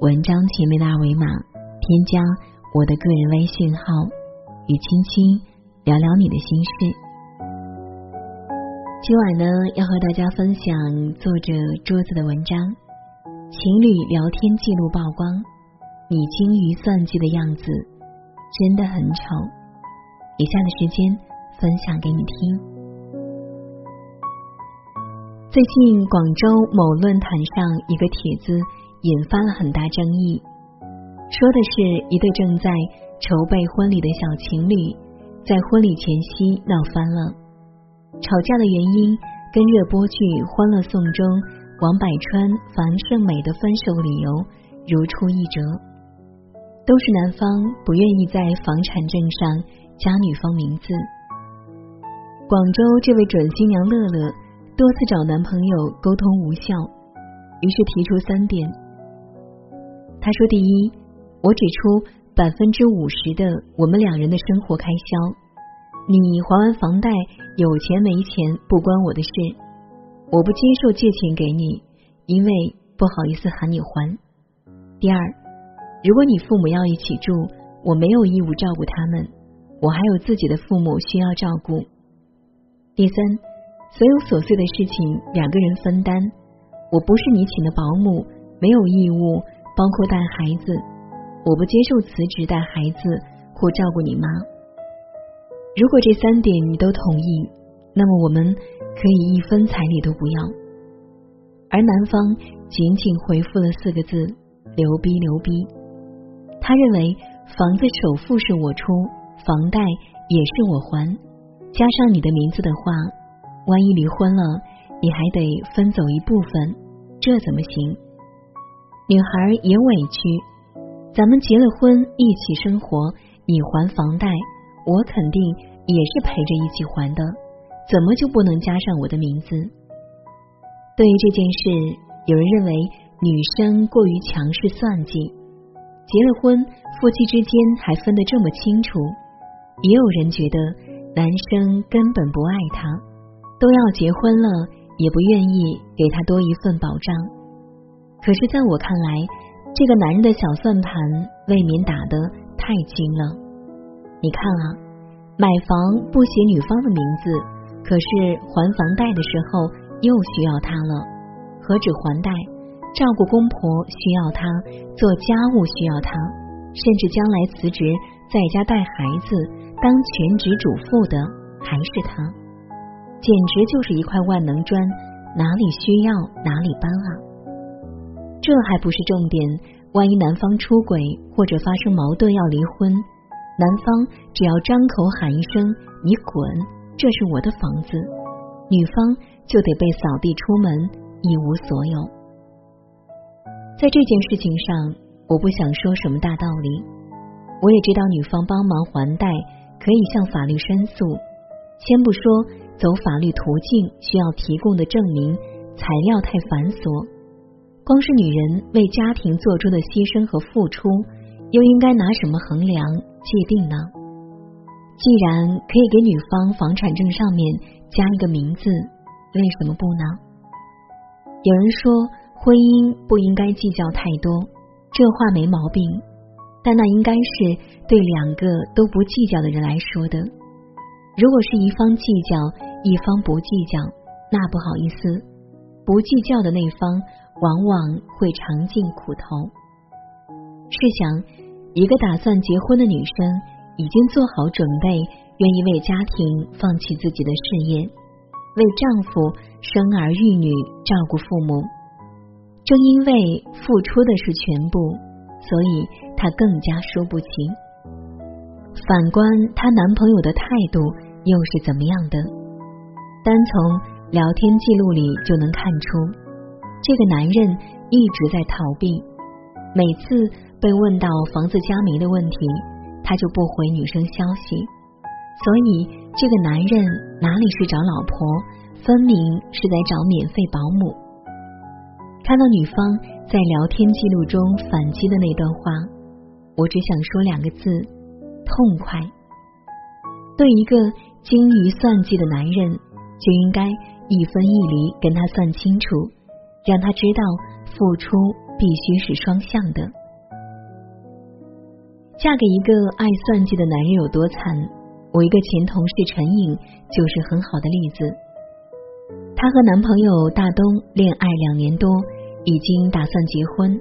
文章前面的二维码，添加我的个人微信号，与青青聊聊你的心事。今晚呢，要和大家分享作者桌子的文章。情侣聊天记录曝光，你精于算计的样子真的很丑。以下的时间分享给你听。最近广州某论坛上一个帖子引发了很大争议，说的是一对正在筹备婚礼的小情侣在婚礼前夕闹翻了，吵架的原因跟热播剧《欢乐颂》中王百川、樊胜美的分手理由如出一辙，都是男方不愿意在房产证上加女方名字。广州这位准新娘乐乐。多次找男朋友沟通无效，于是提出三点。他说：第一，我指出百分之五十的我们两人的生活开销，你还完房贷有钱没钱不关我的事，我不接受借钱给你，因为不好意思喊你还。第二，如果你父母要一起住，我没有义务照顾他们，我还有自己的父母需要照顾。第三。所有琐碎的事情两个人分担，我不是你请的保姆，没有义务包括带孩子，我不接受辞职带孩子或照顾你妈。如果这三点你都同意，那么我们可以一分彩礼都不要。而男方仅仅回复了四个字：牛逼牛逼。他认为房子首付是我出，房贷也是我还，加上你的名字的话。万一离婚了，你还得分走一部分，这怎么行？女孩也委屈，咱们结了婚一起生活，你还房贷，我肯定也是陪着一起还的，怎么就不能加上我的名字？对于这件事，有人认为女生过于强势算计，结了婚夫妻之间还分得这么清楚，也有人觉得男生根本不爱她。都要结婚了，也不愿意给她多一份保障。可是，在我看来，这个男人的小算盘未免打得太精了。你看啊，买房不写女方的名字，可是还房贷的时候又需要他了。何止还贷，照顾公婆需要他，做家务需要他，甚至将来辞职在家带孩子、当全职主妇的还是他。简直就是一块万能砖，哪里需要哪里搬啊！这还不是重点，万一男方出轨或者发生矛盾要离婚，男方只要张口喊一声“你滚”，这是我的房子，女方就得被扫地出门，一无所有。在这件事情上，我不想说什么大道理，我也知道女方帮忙还贷可以向法律申诉，先不说。走法律途径需要提供的证明材料太繁琐，光是女人为家庭做出的牺牲和付出，又应该拿什么衡量界定呢？既然可以给女方房产证上面加一个名字，为什么不呢？有人说婚姻不应该计较太多，这话没毛病，但那应该是对两个都不计较的人来说的。如果是一方计较，一方不计较，那不好意思，不计较的那方往往会尝尽苦头。试想，一个打算结婚的女生，已经做好准备，愿意为家庭放弃自己的事业，为丈夫生儿育女、照顾父母。正因为付出的是全部，所以她更加输不起。反观她男朋友的态度，又是怎么样的？单从聊天记录里就能看出，这个男人一直在逃避，每次被问到房子加名的问题，他就不回女生消息。所以，这个男人哪里是找老婆，分明是在找免费保姆。看到女方在聊天记录中反击的那段话，我只想说两个字：痛快。对一个精于算计的男人，就应该一分一厘跟他算清楚，让他知道付出必须是双向的。嫁给一个爱算计的男人有多惨？我一个前同事陈颖就是很好的例子。她和男朋友大东恋爱两年多，已经打算结婚，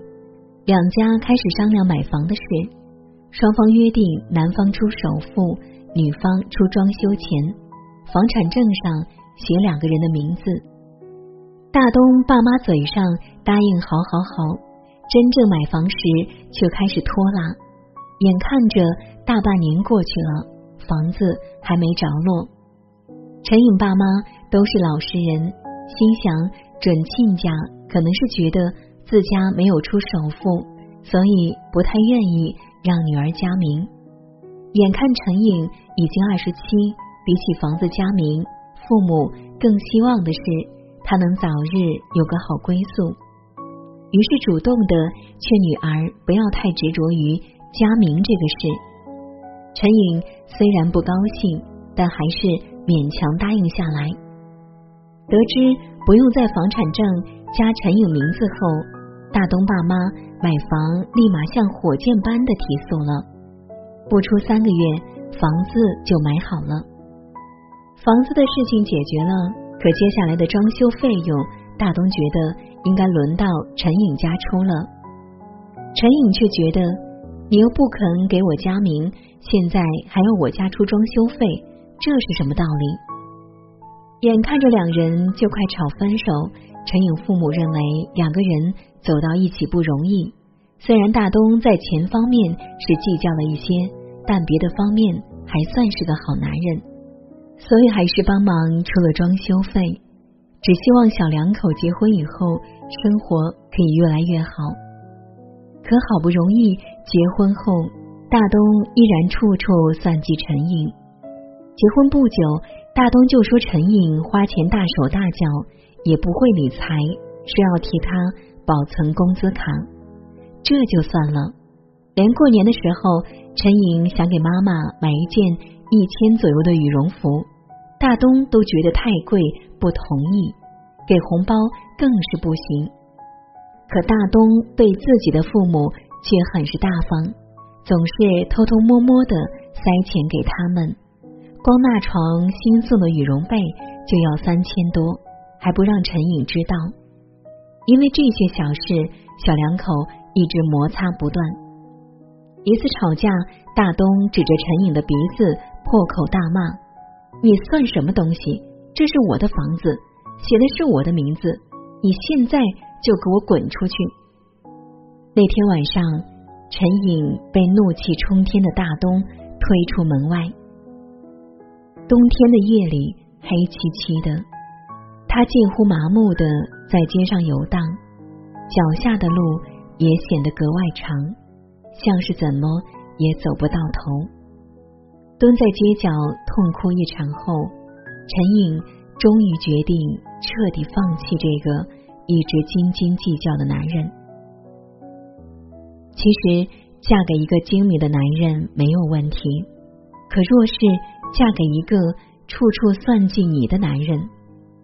两家开始商量买房的事。双方约定男方出首付，女方出装修钱，房产证上写两个人的名字。大东爸妈嘴上答应好好好，真正买房时却开始拖拉。眼看着大半年过去了。房子还没着落，陈颖爸妈都是老实人，心想准亲家可能是觉得自家没有出首付，所以不太愿意让女儿加名。眼看陈颖已经二十七，比起房子加名，父母更希望的是他能早日有个好归宿，于是主动的劝女儿不要太执着于加名这个事。陈颖虽然不高兴，但还是勉强答应下来。得知不用在房产证加陈颖名字后，大东爸妈买房立马像火箭般的提速了。不出三个月，房子就买好了。房子的事情解决了，可接下来的装修费用，大东觉得应该轮到陈颖家出了。陈颖却觉得，你又不肯给我加名。现在还要我家出装修费，这是什么道理？眼看着两人就快吵分手，陈颖父母认为两个人走到一起不容易。虽然大东在钱方面是计较了一些，但别的方面还算是个好男人，所以还是帮忙出了装修费。只希望小两口结婚以后生活可以越来越好。可好不容易结婚后。大东依然处处算计陈颖。结婚不久，大东就说陈颖花钱大手大脚，也不会理财，说要替他保存工资卡。这就算了，连过年的时候，陈颖想给妈妈买一件一千左右的羽绒服，大东都觉得太贵，不同意，给红包更是不行。可大东对自己的父母却很是大方。总是偷偷摸摸的塞钱给他们，光那床新送的羽绒被就要三千多，还不让陈颖知道。因为这些小事，小两口一直摩擦不断。一次吵架，大东指着陈颖的鼻子破口大骂：“你算什么东西？这是我的房子，写的是我的名字，你现在就给我滚出去！”那天晚上。陈颖被怒气冲天的大东推出门外。冬天的夜里，黑漆漆的，他近乎麻木的在街上游荡，脚下的路也显得格外长，像是怎么也走不到头。蹲在街角痛哭一场后，陈颖终于决定彻底放弃这个一直斤斤计较的男人。其实嫁给一个精明的男人没有问题，可若是嫁给一个处处算计你的男人，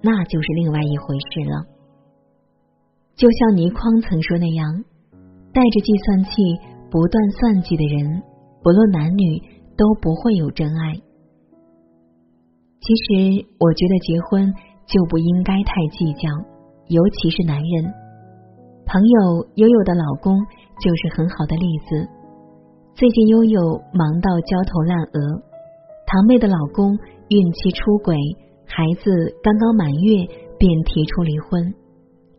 那就是另外一回事了。就像倪匡曾说那样，带着计算器不断算计的人，不论男女都不会有真爱。其实我觉得结婚就不应该太计较，尤其是男人。朋友悠悠的老公。就是很好的例子。最近悠悠忙到焦头烂额，堂妹的老公孕期出轨，孩子刚刚满月便提出离婚。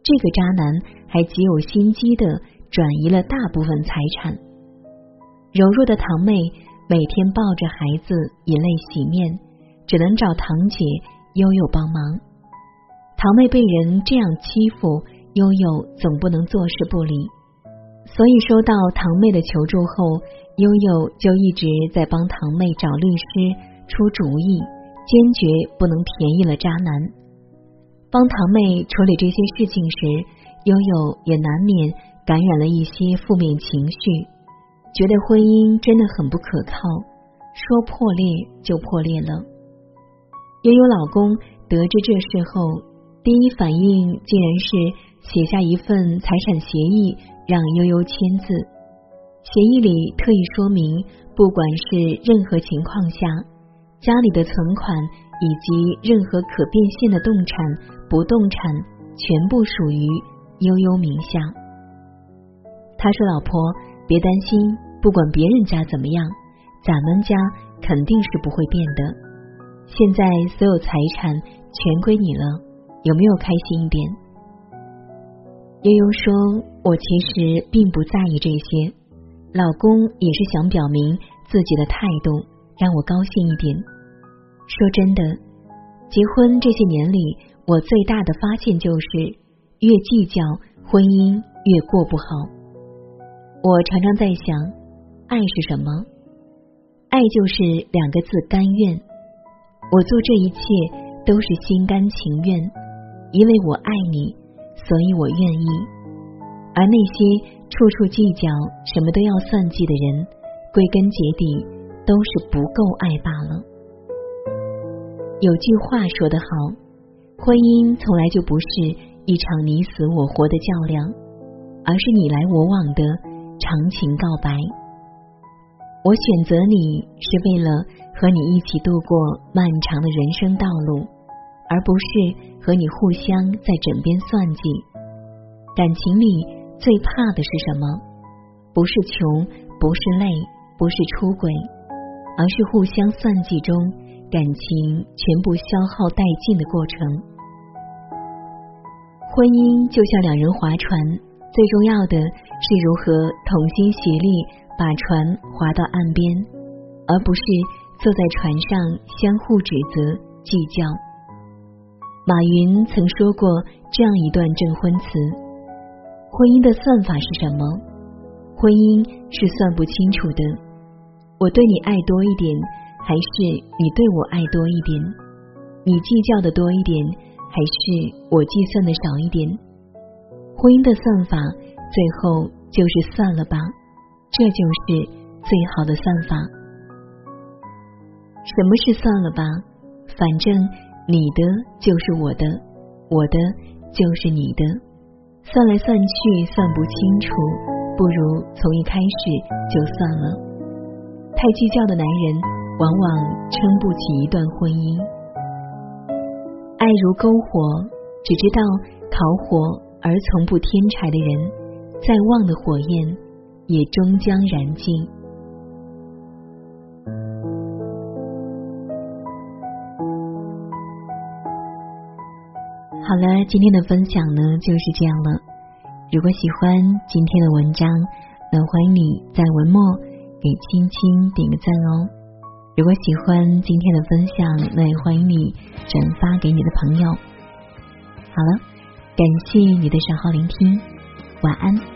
这个渣男还极有心机的转移了大部分财产。柔弱的堂妹每天抱着孩子以泪洗面，只能找堂姐悠悠帮忙。堂妹被人这样欺负，悠悠总不能坐视不理。所以收到堂妹的求助后，悠悠就一直在帮堂妹找律师出主意，坚决不能便宜了渣男。帮堂妹处理这些事情时，悠悠也难免感染了一些负面情绪，觉得婚姻真的很不可靠，说破裂就破裂了。悠悠老公得知这事后，第一反应竟然是写下一份财产协议让悠悠签字。协议里特意说明，不管是任何情况下，家里的存款以及任何可变现的动产、不动产，全部属于悠悠名下。他说：“老婆，别担心，不管别人家怎么样，咱们家肯定是不会变的。”现在所有财产全归你了，有没有开心一点？悠悠说：“我其实并不在意这些，老公也是想表明自己的态度，让我高兴一点。”说真的，结婚这些年里，我最大的发现就是，越计较，婚姻越过不好。我常常在想，爱是什么？爱就是两个字：甘愿。我做这一切都是心甘情愿，因为我爱你，所以我愿意。而那些处处计较、什么都要算计的人，归根结底都是不够爱罢了。有句话说得好，婚姻从来就不是一场你死我活的较量，而是你来我往的长情告白。我选择你是为了和你一起度过漫长的人生道路，而不是和你互相在枕边算计。感情里最怕的是什么？不是穷，不是累，不是出轨，而是互相算计中感情全部消耗殆尽的过程。婚姻就像两人划船，最重要的是如何同心协力。把船划到岸边，而不是坐在船上相互指责、计较。马云曾说过这样一段证婚词：婚姻的算法是什么？婚姻是算不清楚的。我对你爱多一点，还是你对我爱多一点？你计较的多一点，还是我计算的少一点？婚姻的算法，最后就是算了吧。这就是最好的算法。什么是算了吧？反正你的就是我的，我的就是你的，算来算去算不清楚，不如从一开始就算了。太计较的男人，往往撑不起一段婚姻。爱如篝火，只知道烤火而从不添柴的人，再旺的火焰。也终将燃尽。好了，今天的分享呢就是这样了。如果喜欢今天的文章，那欢迎你在文末给青青点个赞哦。如果喜欢今天的分享，那也欢迎你转发给你的朋友。好了，感谢你的守候聆听，晚安。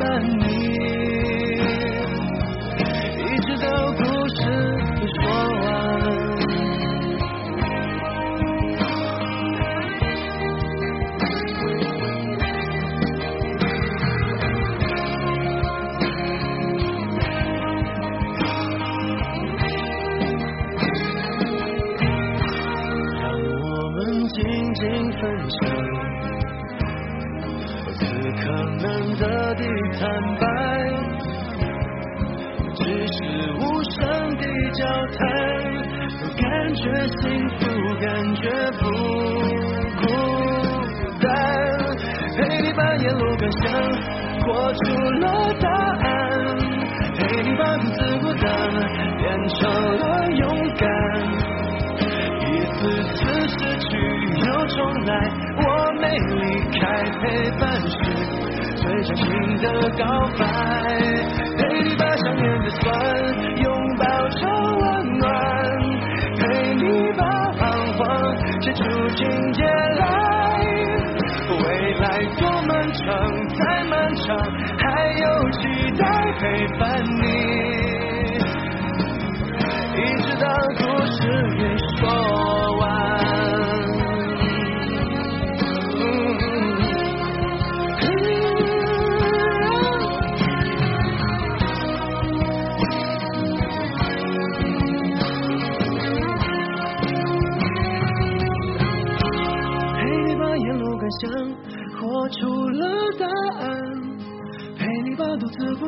等。难得的坦白，只是无声的交谈，感觉幸福，感觉不孤单，陪你把沿路感想活出了答案，陪你把独自孤单变成了勇敢。一次次失去又重来，我没离开，陪伴是最长情的告白。陪你把想念的酸